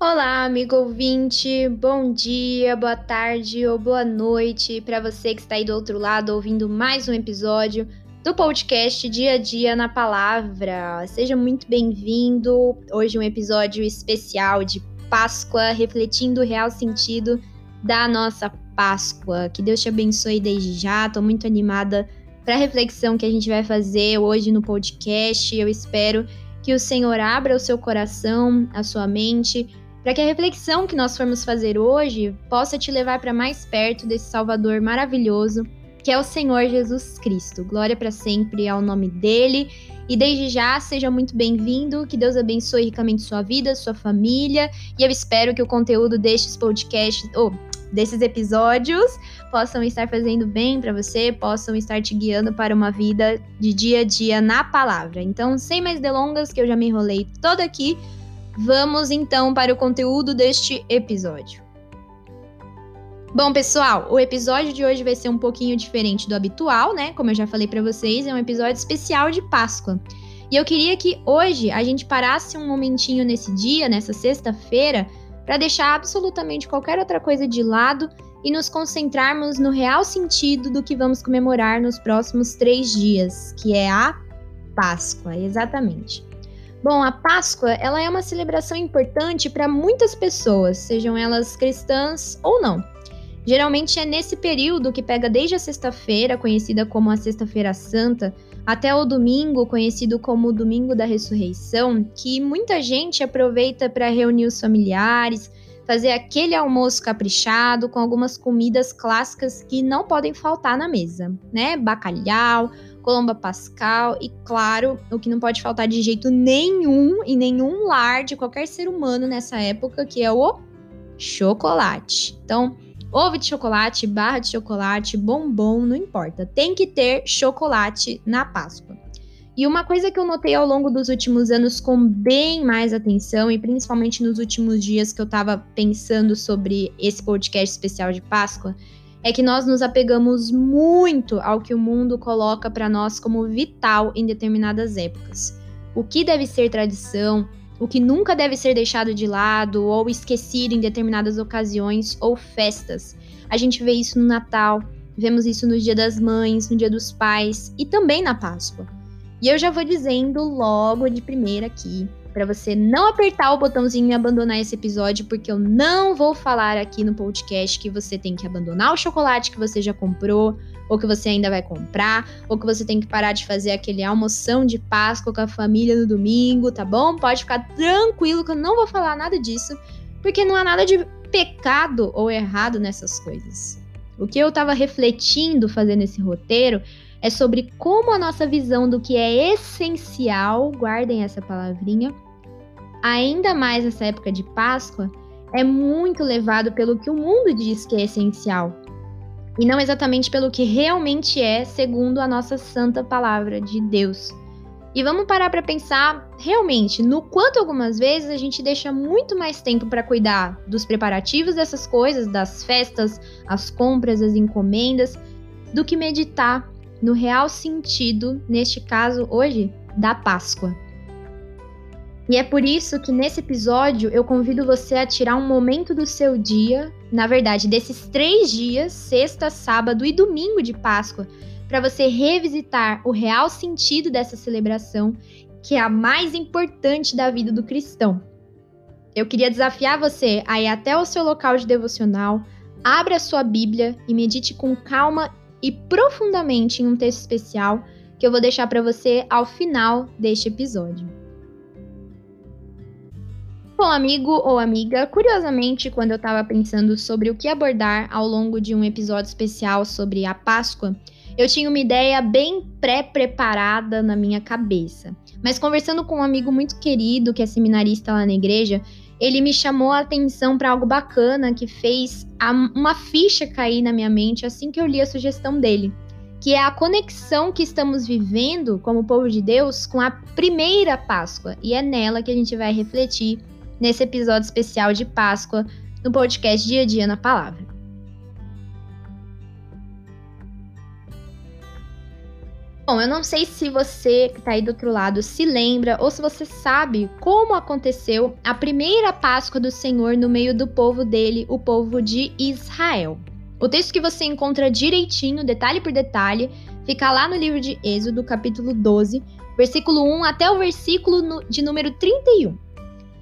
Olá, amigo ouvinte. Bom dia, boa tarde ou boa noite para você que está aí do outro lado ouvindo mais um episódio do podcast Dia a Dia na Palavra. Seja muito bem-vindo. Hoje um episódio especial de Páscoa, refletindo o real sentido da nossa Páscoa. Que Deus te abençoe desde já. Tô muito animada para a reflexão que a gente vai fazer hoje no podcast. Eu espero que o Senhor abra o seu coração, a sua mente para que a reflexão que nós formos fazer hoje possa te levar para mais perto desse Salvador maravilhoso, que é o Senhor Jesus Cristo. Glória para sempre ao nome dele. E desde já, seja muito bem-vindo, que Deus abençoe ricamente sua vida, sua família, e eu espero que o conteúdo destes podcasts, ou desses episódios, possam estar fazendo bem para você, possam estar te guiando para uma vida de dia a dia na palavra. Então, sem mais delongas, que eu já me enrolei toda aqui, Vamos então para o conteúdo deste episódio. Bom, pessoal, o episódio de hoje vai ser um pouquinho diferente do habitual, né? Como eu já falei para vocês, é um episódio especial de Páscoa. E eu queria que hoje a gente parasse um momentinho nesse dia, nessa sexta-feira, para deixar absolutamente qualquer outra coisa de lado e nos concentrarmos no real sentido do que vamos comemorar nos próximos três dias, que é a Páscoa, exatamente. Bom, a Páscoa ela é uma celebração importante para muitas pessoas, sejam elas cristãs ou não. Geralmente é nesse período que pega desde a sexta-feira, conhecida como a Sexta-feira Santa, até o domingo, conhecido como o Domingo da Ressurreição, que muita gente aproveita para reunir os familiares, fazer aquele almoço caprichado com algumas comidas clássicas que não podem faltar na mesa, né? Bacalhau, Colomba Pascal e, claro, o que não pode faltar de jeito nenhum em nenhum lar de qualquer ser humano nessa época, que é o chocolate. Então, ovo de chocolate, barra de chocolate, bombom, não importa. Tem que ter chocolate na Páscoa. E uma coisa que eu notei ao longo dos últimos anos com bem mais atenção, e principalmente nos últimos dias que eu estava pensando sobre esse podcast especial de Páscoa, é que nós nos apegamos muito ao que o mundo coloca para nós como vital em determinadas épocas. O que deve ser tradição, o que nunca deve ser deixado de lado ou esquecido em determinadas ocasiões ou festas. A gente vê isso no Natal, vemos isso no Dia das Mães, no Dia dos Pais e também na Páscoa. E eu já vou dizendo logo de primeira aqui para você não apertar o botãozinho e abandonar esse episódio, porque eu não vou falar aqui no podcast que você tem que abandonar o chocolate que você já comprou, ou que você ainda vai comprar, ou que você tem que parar de fazer aquele almoção de Páscoa com a família no domingo, tá bom? Pode ficar tranquilo que eu não vou falar nada disso, porque não há nada de pecado ou errado nessas coisas. O que eu estava refletindo fazendo esse roteiro é sobre como a nossa visão do que é essencial, guardem essa palavrinha, ainda mais nessa época de Páscoa, é muito levado pelo que o mundo diz que é essencial, e não exatamente pelo que realmente é, segundo a nossa santa palavra de Deus. E vamos parar para pensar realmente no quanto algumas vezes a gente deixa muito mais tempo para cuidar dos preparativos dessas coisas, das festas, as compras, as encomendas, do que meditar no real sentido, neste caso hoje, da Páscoa. E é por isso que nesse episódio eu convido você a tirar um momento do seu dia, na verdade, desses três dias, sexta, sábado e domingo de Páscoa, para você revisitar o real sentido dessa celebração, que é a mais importante da vida do cristão. Eu queria desafiar você a ir até o seu local de devocional, abra a sua Bíblia e medite com calma e profundamente em um texto especial que eu vou deixar para você ao final deste episódio. Bom, amigo ou amiga, curiosamente, quando eu estava pensando sobre o que abordar ao longo de um episódio especial sobre a Páscoa, eu tinha uma ideia bem pré-preparada na minha cabeça. Mas conversando com um amigo muito querido, que é seminarista lá na igreja, ele me chamou a atenção para algo bacana que fez a, uma ficha cair na minha mente assim que eu li a sugestão dele, que é a conexão que estamos vivendo como povo de Deus com a primeira Páscoa, e é nela que a gente vai refletir nesse episódio especial de Páscoa no podcast Dia a Dia na Palavra. Bom, eu não sei se você que está aí do outro lado se lembra ou se você sabe como aconteceu a primeira Páscoa do Senhor no meio do povo dele, o povo de Israel. O texto que você encontra direitinho, detalhe por detalhe, fica lá no livro de Êxodo, capítulo 12, versículo 1 até o versículo de número 31.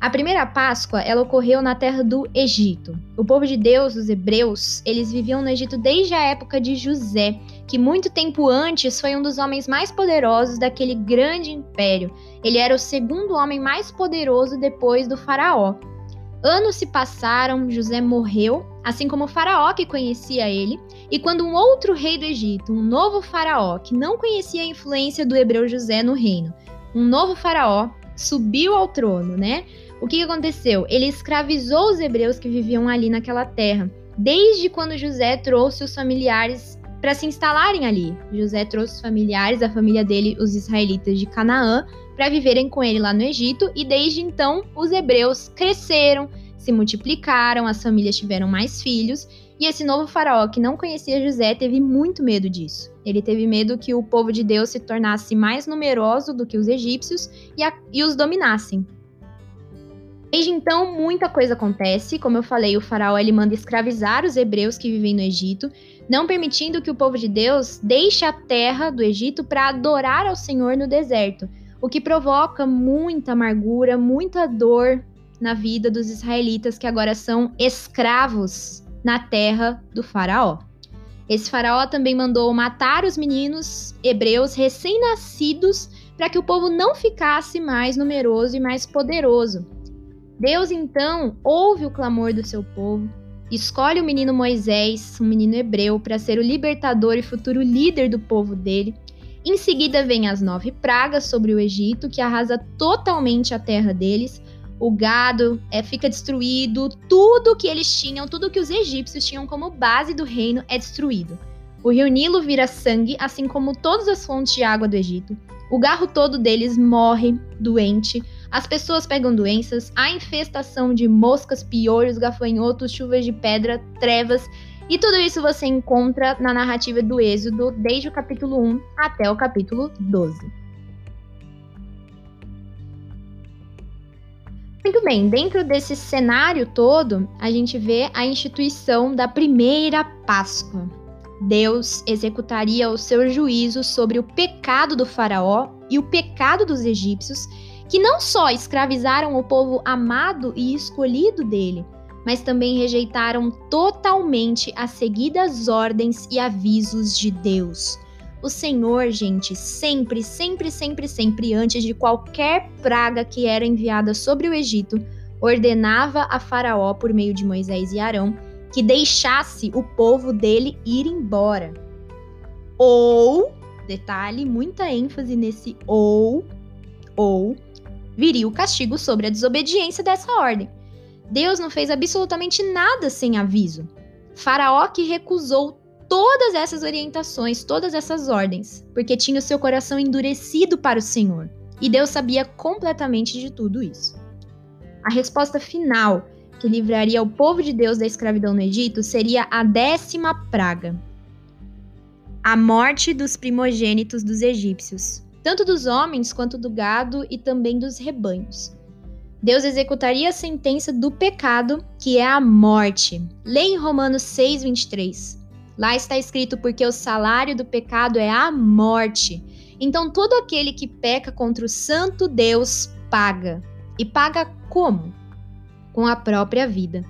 A primeira Páscoa, ela ocorreu na terra do Egito. O povo de Deus, os hebreus, eles viviam no Egito desde a época de José, que muito tempo antes foi um dos homens mais poderosos daquele grande império. Ele era o segundo homem mais poderoso depois do faraó. Anos se passaram, José morreu, assim como o faraó que conhecia ele, e quando um outro rei do Egito, um novo faraó que não conhecia a influência do hebreu José no reino, um novo faraó subiu ao trono, né? O que aconteceu? Ele escravizou os hebreus que viviam ali naquela terra, desde quando José trouxe os familiares para se instalarem ali. José trouxe familiares, a família dele, os israelitas de Canaã, para viverem com ele lá no Egito, e desde então os hebreus cresceram, se multiplicaram, as famílias tiveram mais filhos, e esse novo faraó que não conhecia José teve muito medo disso. Ele teve medo que o povo de Deus se tornasse mais numeroso do que os egípcios e, a, e os dominassem. Desde então, muita coisa acontece. Como eu falei, o faraó ele manda escravizar os hebreus que vivem no Egito, não permitindo que o povo de Deus deixe a terra do Egito para adorar ao Senhor no deserto, o que provoca muita amargura, muita dor na vida dos israelitas que agora são escravos na terra do faraó. Esse faraó também mandou matar os meninos hebreus recém-nascidos para que o povo não ficasse mais numeroso e mais poderoso. Deus então ouve o clamor do seu povo, escolhe o menino Moisés, um menino hebreu, para ser o libertador e futuro líder do povo dele. Em seguida vem as nove pragas sobre o Egito, que arrasa totalmente a terra deles. O gado é, fica destruído, tudo que eles tinham, tudo que os egípcios tinham como base do reino é destruído. O rio Nilo vira sangue, assim como todas as fontes de água do Egito. O garro todo deles morre doente. As pessoas pegam doenças, há infestação de moscas, piolhos, gafanhotos, chuvas de pedra, trevas, e tudo isso você encontra na narrativa do Êxodo, desde o capítulo 1 até o capítulo 12. Muito bem, dentro desse cenário todo, a gente vê a instituição da primeira Páscoa. Deus executaria o seu juízo sobre o pecado do Faraó e o pecado dos egípcios que não só escravizaram o povo amado e escolhido dele, mas também rejeitaram totalmente as seguidas ordens e avisos de Deus. O Senhor, gente, sempre, sempre, sempre, sempre, antes de qualquer praga que era enviada sobre o Egito, ordenava a Faraó, por meio de Moisés e Arão, que deixasse o povo dele ir embora. Ou, detalhe, muita ênfase nesse ou, ou, viria o castigo sobre a desobediência dessa ordem. Deus não fez absolutamente nada sem aviso. Faraó que recusou todas essas orientações, todas essas ordens, porque tinha o seu coração endurecido para o Senhor. E Deus sabia completamente de tudo isso. A resposta final que livraria o povo de Deus da escravidão no Egito seria a décima praga: a morte dos primogênitos dos egípcios tanto dos homens quanto do gado e também dos rebanhos. Deus executaria a sentença do pecado, que é a morte. Leia em Romanos 6:23. Lá está escrito porque o salário do pecado é a morte. Então todo aquele que peca contra o santo Deus paga. E paga como? Com a própria vida.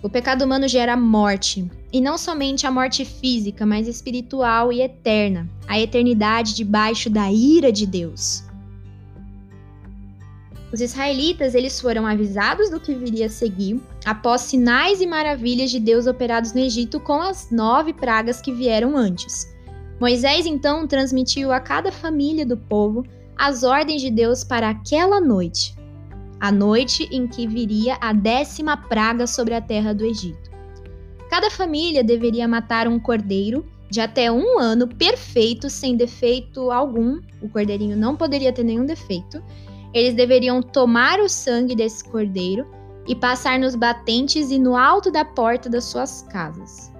O pecado humano gera morte, e não somente a morte física, mas espiritual e eterna, a eternidade debaixo da ira de Deus. Os israelitas eles foram avisados do que viria a seguir após sinais e maravilhas de Deus operados no Egito com as nove pragas que vieram antes. Moisés então transmitiu a cada família do povo as ordens de Deus para aquela noite, a noite em que viria a décima praga sobre a terra do Egito. Cada família deveria matar um cordeiro de até um ano perfeito, sem defeito algum. O cordeirinho não poderia ter nenhum defeito. Eles deveriam tomar o sangue desse cordeiro e passar nos batentes e no alto da porta das suas casas.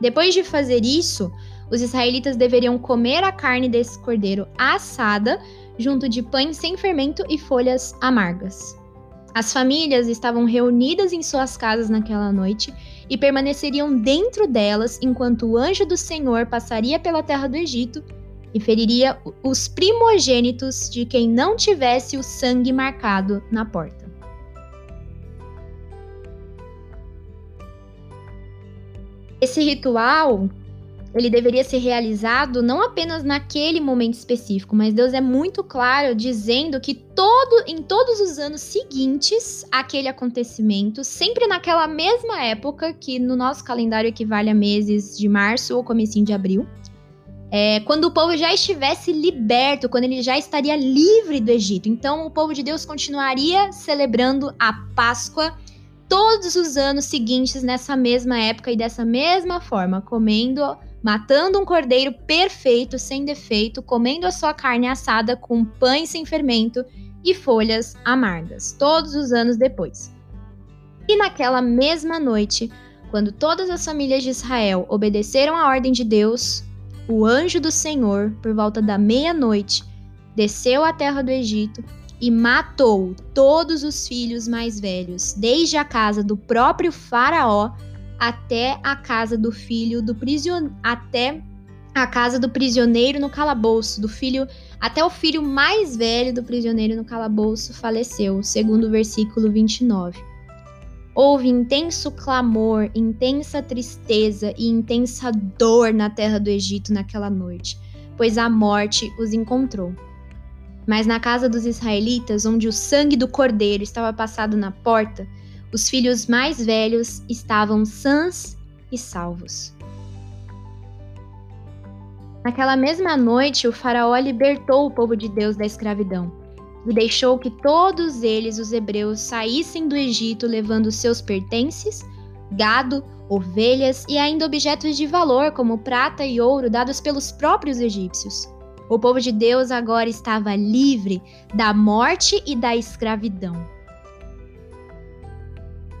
Depois de fazer isso, os israelitas deveriam comer a carne desse cordeiro assada, junto de pães sem fermento e folhas amargas. As famílias estavam reunidas em suas casas naquela noite e permaneceriam dentro delas enquanto o anjo do Senhor passaria pela terra do Egito e feriria os primogênitos de quem não tivesse o sangue marcado na porta. Esse ritual ele deveria ser realizado não apenas naquele momento específico, mas Deus é muito claro dizendo que todo, em todos os anos seguintes àquele acontecimento, sempre naquela mesma época, que no nosso calendário equivale a meses de março ou comecinho de abril, é, quando o povo já estivesse liberto, quando ele já estaria livre do Egito. Então, o povo de Deus continuaria celebrando a Páscoa todos os anos seguintes nessa mesma época e dessa mesma forma, comendo matando um cordeiro perfeito, sem defeito, comendo a sua carne assada com pães sem fermento e folhas amargas, todos os anos depois. E naquela mesma noite, quando todas as famílias de Israel obedeceram à ordem de Deus, o anjo do Senhor, por volta da meia-noite, desceu à terra do Egito e matou todos os filhos mais velhos, desde a casa do próprio Faraó até a casa do filho do prisioneiro, até a casa do prisioneiro no calabouço, do filho até o filho mais velho do prisioneiro no calabouço faleceu, segundo o versículo 29. Houve intenso clamor, intensa tristeza e intensa dor na terra do Egito naquela noite, pois a morte os encontrou. Mas na casa dos israelitas, onde o sangue do cordeiro estava passado na porta, os filhos mais velhos estavam sãs e salvos. Naquela mesma noite, o Faraó libertou o povo de Deus da escravidão e deixou que todos eles, os hebreus, saíssem do Egito levando seus pertences, gado, ovelhas e ainda objetos de valor, como prata e ouro, dados pelos próprios egípcios. O povo de Deus agora estava livre da morte e da escravidão.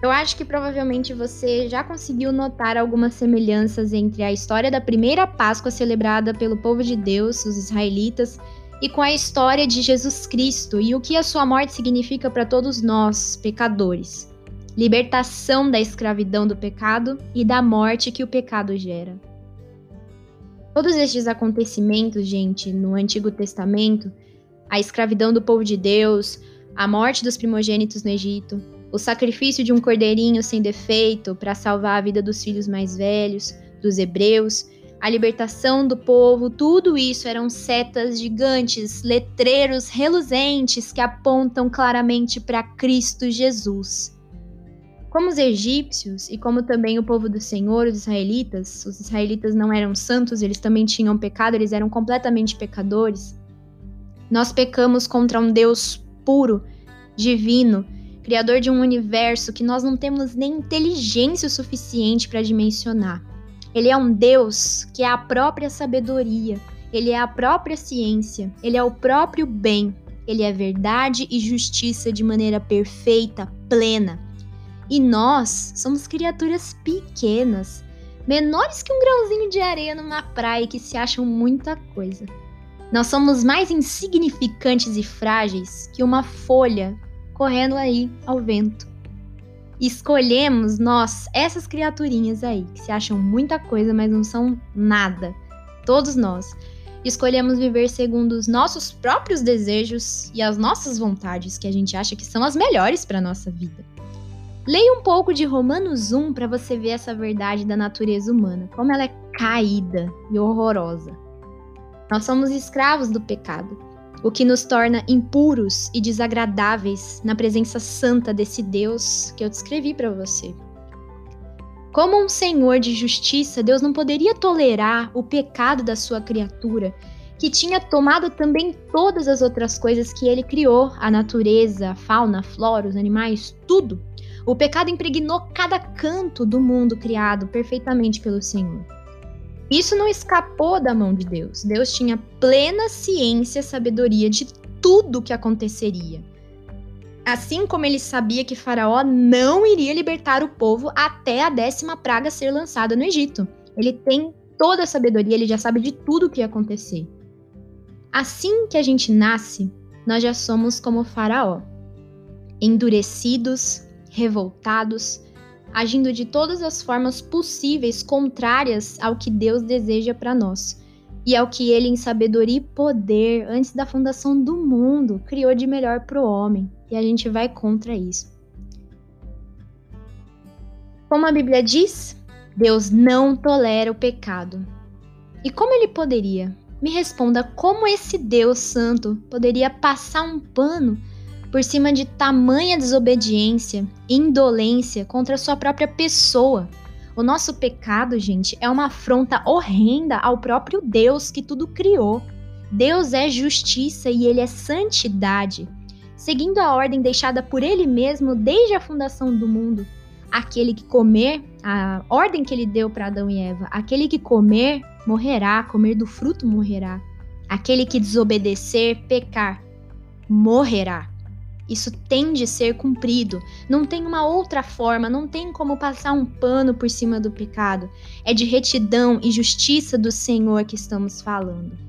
Eu acho que provavelmente você já conseguiu notar algumas semelhanças entre a história da primeira Páscoa celebrada pelo povo de Deus, os israelitas, e com a história de Jesus Cristo e o que a sua morte significa para todos nós, pecadores. Libertação da escravidão do pecado e da morte que o pecado gera. Todos estes acontecimentos, gente, no Antigo Testamento, a escravidão do povo de Deus, a morte dos primogênitos no Egito, o sacrifício de um cordeirinho sem defeito para salvar a vida dos filhos mais velhos, dos hebreus, a libertação do povo, tudo isso eram setas gigantes, letreiros reluzentes que apontam claramente para Cristo Jesus. Como os egípcios e como também o povo do Senhor, os israelitas, os israelitas não eram santos, eles também tinham pecado, eles eram completamente pecadores. Nós pecamos contra um Deus puro, divino, criador de um universo que nós não temos nem inteligência o suficiente para dimensionar. Ele é um Deus que é a própria sabedoria, ele é a própria ciência, ele é o próprio bem, ele é verdade e justiça de maneira perfeita, plena. E nós somos criaturas pequenas, menores que um grãozinho de areia numa praia que se acham muita coisa. Nós somos mais insignificantes e frágeis que uma folha correndo aí ao vento. Escolhemos nós, essas criaturinhas aí, que se acham muita coisa, mas não são nada. Todos nós. Escolhemos viver segundo os nossos próprios desejos e as nossas vontades, que a gente acha que são as melhores para nossa vida. Leia um pouco de Romanos 1 para você ver essa verdade da natureza humana, como ela é caída e horrorosa. Nós somos escravos do pecado o que nos torna impuros e desagradáveis na presença santa desse Deus que eu descrevi para você. Como um Senhor de justiça, Deus não poderia tolerar o pecado da sua criatura, que tinha tomado também todas as outras coisas que ele criou a natureza, a fauna, a flora, os animais, tudo. O pecado impregnou cada canto do mundo criado perfeitamente pelo Senhor. Isso não escapou da mão de Deus. Deus tinha plena ciência e sabedoria de tudo o que aconteceria. Assim como ele sabia que Faraó não iria libertar o povo até a décima praga ser lançada no Egito. Ele tem toda a sabedoria, ele já sabe de tudo o que ia acontecer. Assim que a gente nasce, nós já somos como Faraó, endurecidos, revoltados, agindo de todas as formas possíveis contrárias ao que Deus deseja para nós e ao que ele, em sabedoria e poder, antes da fundação do mundo, criou de melhor para o homem. E a gente vai contra isso. Como a Bíblia diz, Deus não tolera o pecado. E como ele poderia? Me responda como esse Deus Santo poderia passar um pano por cima de tamanha desobediência indolência contra a sua própria pessoa. O nosso pecado, gente, é uma afronta horrenda ao próprio Deus que tudo criou. Deus é justiça e ele é santidade, seguindo a ordem deixada por ele mesmo desde a fundação do mundo. Aquele que comer, a ordem que ele deu para Adão e Eva, aquele que comer morrerá, comer do fruto morrerá. Aquele que desobedecer, pecar, morrerá. Isso tem de ser cumprido. Não tem uma outra forma, não tem como passar um pano por cima do pecado. É de retidão e justiça do Senhor que estamos falando.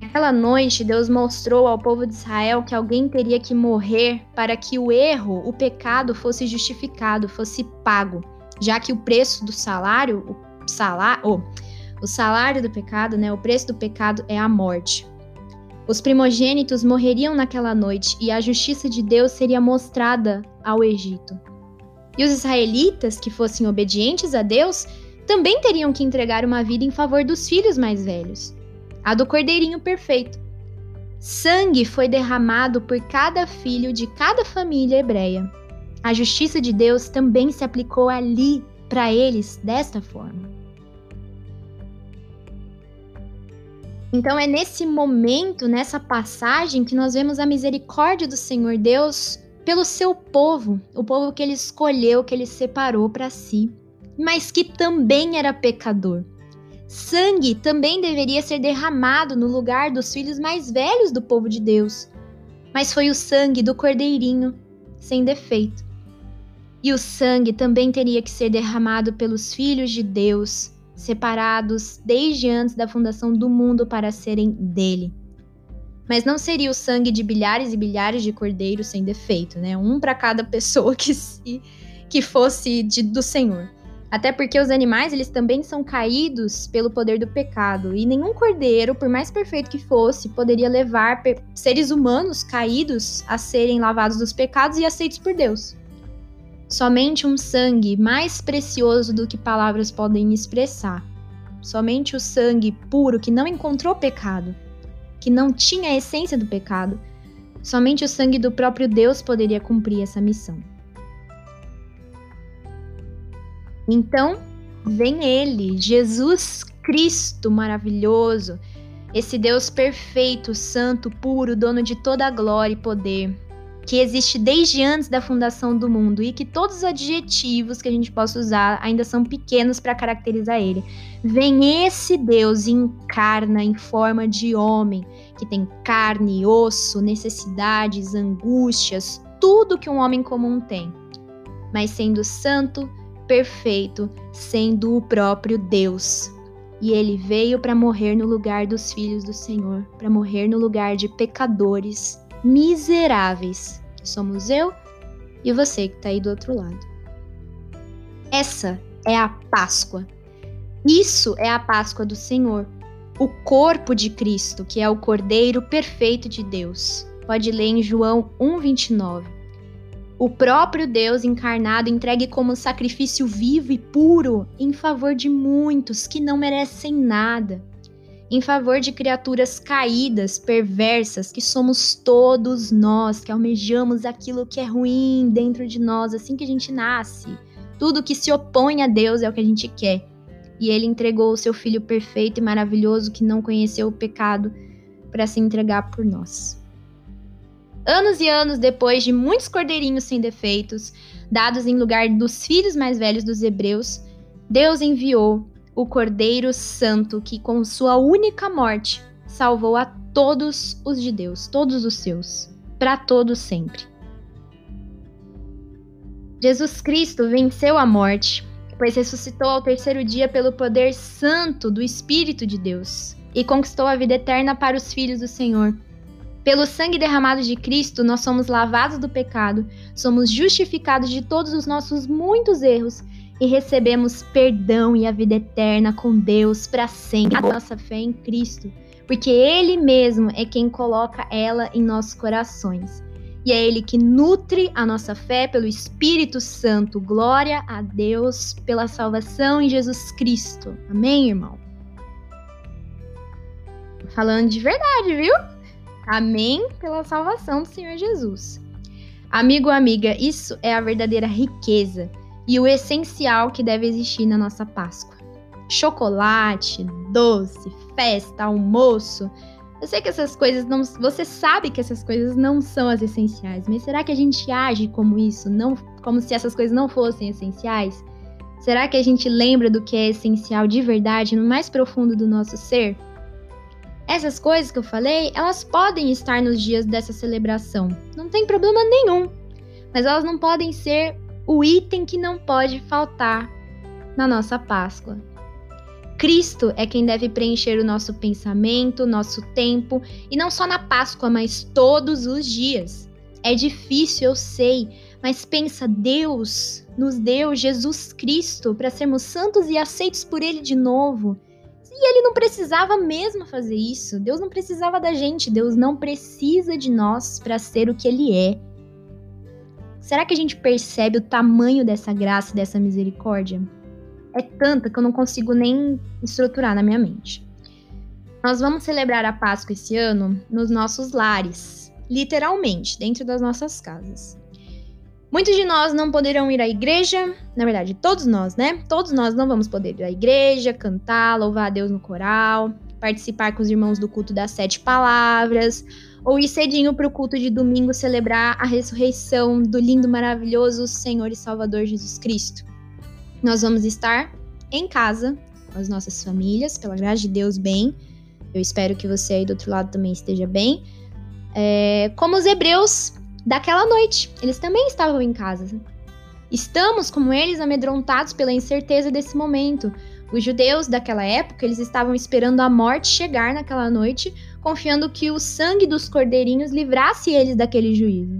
Naquela noite, Deus mostrou ao povo de Israel que alguém teria que morrer para que o erro, o pecado, fosse justificado, fosse pago, já que o preço do salário, o salário, oh, o salário do pecado, né, o preço do pecado é a morte. Os primogênitos morreriam naquela noite e a justiça de Deus seria mostrada ao Egito. E os israelitas, que fossem obedientes a Deus, também teriam que entregar uma vida em favor dos filhos mais velhos, a do cordeirinho perfeito. Sangue foi derramado por cada filho de cada família hebreia. A justiça de Deus também se aplicou ali para eles desta forma. Então é nesse momento, nessa passagem, que nós vemos a misericórdia do Senhor Deus pelo seu povo, o povo que ele escolheu, que ele separou para si, mas que também era pecador. Sangue também deveria ser derramado no lugar dos filhos mais velhos do povo de Deus, mas foi o sangue do cordeirinho, sem defeito. E o sangue também teria que ser derramado pelos filhos de Deus, separados desde antes da fundação do mundo para serem dele. Mas não seria o sangue de bilhares e bilhares de cordeiros sem defeito, né? Um para cada pessoa que se, que fosse de, do Senhor. Até porque os animais, eles também são caídos pelo poder do pecado, e nenhum cordeiro, por mais perfeito que fosse, poderia levar seres humanos caídos a serem lavados dos pecados e aceitos por Deus. Somente um sangue mais precioso do que palavras podem expressar. Somente o sangue puro que não encontrou pecado, que não tinha a essência do pecado. Somente o sangue do próprio Deus poderia cumprir essa missão. Então, vem ele, Jesus Cristo maravilhoso, esse Deus perfeito, santo, puro, dono de toda a glória e poder, que existe desde antes da fundação do mundo e que todos os adjetivos que a gente possa usar ainda são pequenos para caracterizar ele. Vem esse Deus e encarna em forma de homem, que tem carne, osso, necessidades, angústias, tudo que um homem comum tem. Mas sendo santo, perfeito, sendo o próprio Deus. E ele veio para morrer no lugar dos filhos do Senhor, para morrer no lugar de pecadores miseráveis, que somos eu e você que está aí do outro lado. Essa é a Páscoa. Isso é a Páscoa do Senhor, o corpo de Cristo, que é o Cordeiro perfeito de Deus. Pode ler em João 1:29. O próprio Deus encarnado entregue como sacrifício vivo e puro em favor de muitos que não merecem nada em favor de criaturas caídas, perversas, que somos todos nós, que almejamos aquilo que é ruim dentro de nós assim que a gente nasce. Tudo que se opõe a Deus é o que a gente quer. E ele entregou o seu filho perfeito e maravilhoso que não conheceu o pecado para se entregar por nós. Anos e anos depois de muitos cordeirinhos sem defeitos, dados em lugar dos filhos mais velhos dos hebreus, Deus enviou o Cordeiro Santo que, com sua única morte, salvou a todos os de Deus, todos os seus, para todos sempre. Jesus Cristo venceu a morte, pois ressuscitou ao terceiro dia pelo poder santo do Espírito de Deus e conquistou a vida eterna para os filhos do Senhor. Pelo sangue derramado de Cristo, nós somos lavados do pecado, somos justificados de todos os nossos muitos erros e recebemos perdão e a vida eterna com Deus para sempre. A nossa fé em Cristo, porque Ele mesmo é quem coloca ela em nossos corações. E é Ele que nutre a nossa fé pelo Espírito Santo. Glória a Deus pela salvação em Jesus Cristo. Amém, irmão? Falando de verdade, viu? Amém pela salvação do Senhor Jesus. Amigo, amiga, isso é a verdadeira riqueza e o essencial que deve existir na nossa Páscoa. Chocolate, doce, festa, almoço. Eu sei que essas coisas não. Você sabe que essas coisas não são as essenciais, mas será que a gente age como isso? Não, como se essas coisas não fossem essenciais? Será que a gente lembra do que é essencial de verdade no mais profundo do nosso ser? Essas coisas que eu falei, elas podem estar nos dias dessa celebração. Não tem problema nenhum. Mas elas não podem ser o item que não pode faltar na nossa Páscoa. Cristo é quem deve preencher o nosso pensamento, nosso tempo, e não só na Páscoa, mas todos os dias. É difícil, eu sei, mas pensa, Deus nos deu Jesus Cristo para sermos santos e aceitos por Ele de novo. E Ele não precisava mesmo fazer isso. Deus não precisava da gente, Deus não precisa de nós para ser o que Ele é. Será que a gente percebe o tamanho dessa graça, dessa misericórdia? É tanta que eu não consigo nem estruturar na minha mente. Nós vamos celebrar a Páscoa esse ano nos nossos lares, literalmente, dentro das nossas casas. Muitos de nós não poderão ir à igreja, na verdade, todos nós, né? Todos nós não vamos poder ir à igreja, cantar, louvar a Deus no coral, participar com os irmãos do culto das sete palavras, ou ir cedinho para o culto de domingo celebrar a ressurreição do lindo, maravilhoso Senhor e Salvador Jesus Cristo. Nós vamos estar em casa, com as nossas famílias, pela graça de Deus, bem. Eu espero que você aí do outro lado também esteja bem. É, como os hebreus daquela noite, eles também estavam em casa. Estamos, como eles, amedrontados pela incerteza desse momento. Os judeus daquela época, eles estavam esperando a morte chegar naquela noite confiando que o sangue dos cordeirinhos livrasse eles daquele juízo.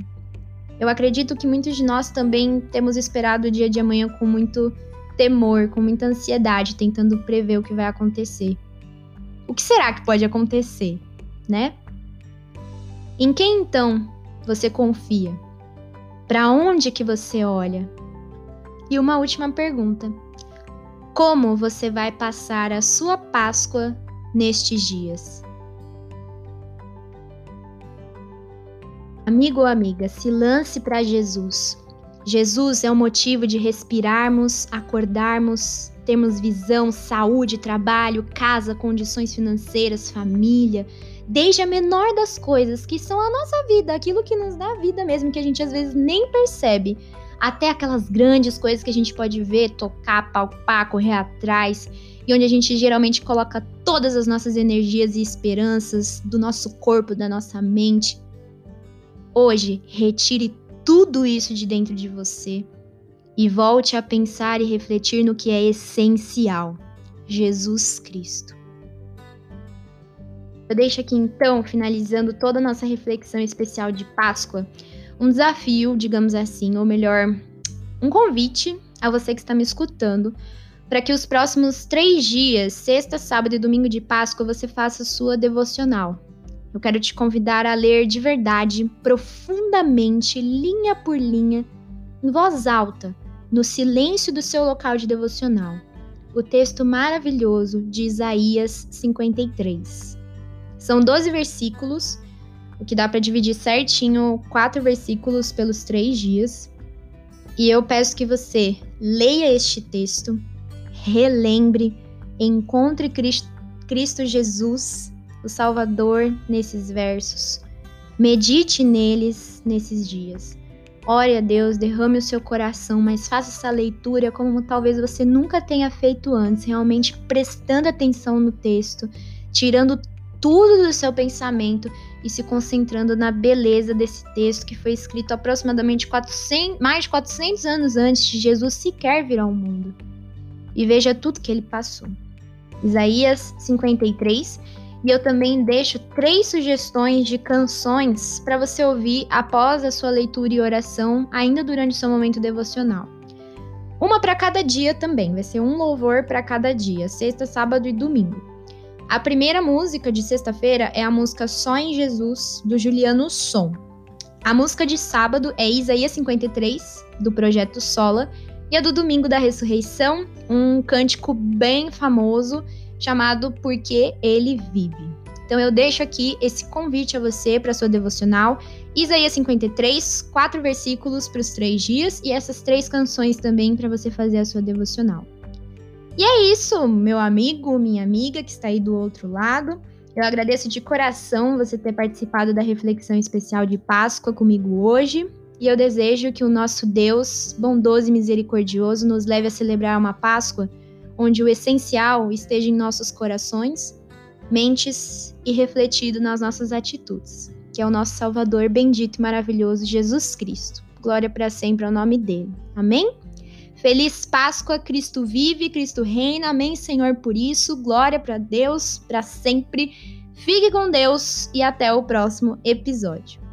Eu acredito que muitos de nós também temos esperado o dia de amanhã com muito temor, com muita ansiedade, tentando prever o que vai acontecer. O que será que pode acontecer, né? Em quem então você confia? Para onde que você olha? E uma última pergunta: como você vai passar a sua Páscoa nestes dias? Amigo ou amiga, se lance para Jesus. Jesus é o motivo de respirarmos, acordarmos, termos visão, saúde, trabalho, casa, condições financeiras, família, desde a menor das coisas que são a nossa vida, aquilo que nos dá vida mesmo, que a gente às vezes nem percebe, até aquelas grandes coisas que a gente pode ver, tocar, palpar, correr atrás, e onde a gente geralmente coloca todas as nossas energias e esperanças do nosso corpo, da nossa mente Hoje, retire tudo isso de dentro de você e volte a pensar e refletir no que é essencial: Jesus Cristo. Eu deixo aqui então, finalizando toda a nossa reflexão especial de Páscoa, um desafio, digamos assim, ou melhor, um convite a você que está me escutando, para que os próximos três dias, sexta, sábado e domingo de Páscoa, você faça sua devocional. Eu quero te convidar a ler de verdade, profundamente, linha por linha, em voz alta, no silêncio do seu local de devocional, o texto maravilhoso de Isaías 53. São 12 versículos, o que dá para dividir certinho quatro versículos pelos três dias. E eu peço que você leia este texto, relembre, encontre Cristo, Cristo Jesus o Salvador nesses versos. Medite neles nesses dias. Ore a Deus, derrame o seu coração, mas faça essa leitura como talvez você nunca tenha feito antes, realmente prestando atenção no texto, tirando tudo do seu pensamento e se concentrando na beleza desse texto que foi escrito aproximadamente 400, mais de 400 anos antes de Jesus sequer vir ao mundo. e veja tudo que ele passou. Isaías 53. E eu também deixo três sugestões de canções para você ouvir após a sua leitura e oração, ainda durante o seu momento devocional. Uma para cada dia também, vai ser um louvor para cada dia, sexta, sábado e domingo. A primeira música de sexta-feira é a música Só em Jesus, do Juliano Som. A música de sábado é Isaías 53, do projeto Sola, e a do domingo da ressurreição, um cântico bem famoso chamado Porque Ele Vive. Então eu deixo aqui esse convite a você para sua devocional. Isaías 53, quatro versículos para os três dias e essas três canções também para você fazer a sua devocional. E é isso, meu amigo, minha amiga que está aí do outro lado. Eu agradeço de coração você ter participado da reflexão especial de Páscoa comigo hoje. E eu desejo que o nosso Deus, bondoso e misericordioso, nos leve a celebrar uma Páscoa onde o essencial esteja em nossos corações mentes e refletido nas nossas atitudes, que é o nosso Salvador bendito e maravilhoso Jesus Cristo. Glória para sempre ao nome dele. Amém? Feliz Páscoa, Cristo vive, Cristo reina. Amém, Senhor, por isso. Glória para Deus para sempre. Fique com Deus e até o próximo episódio.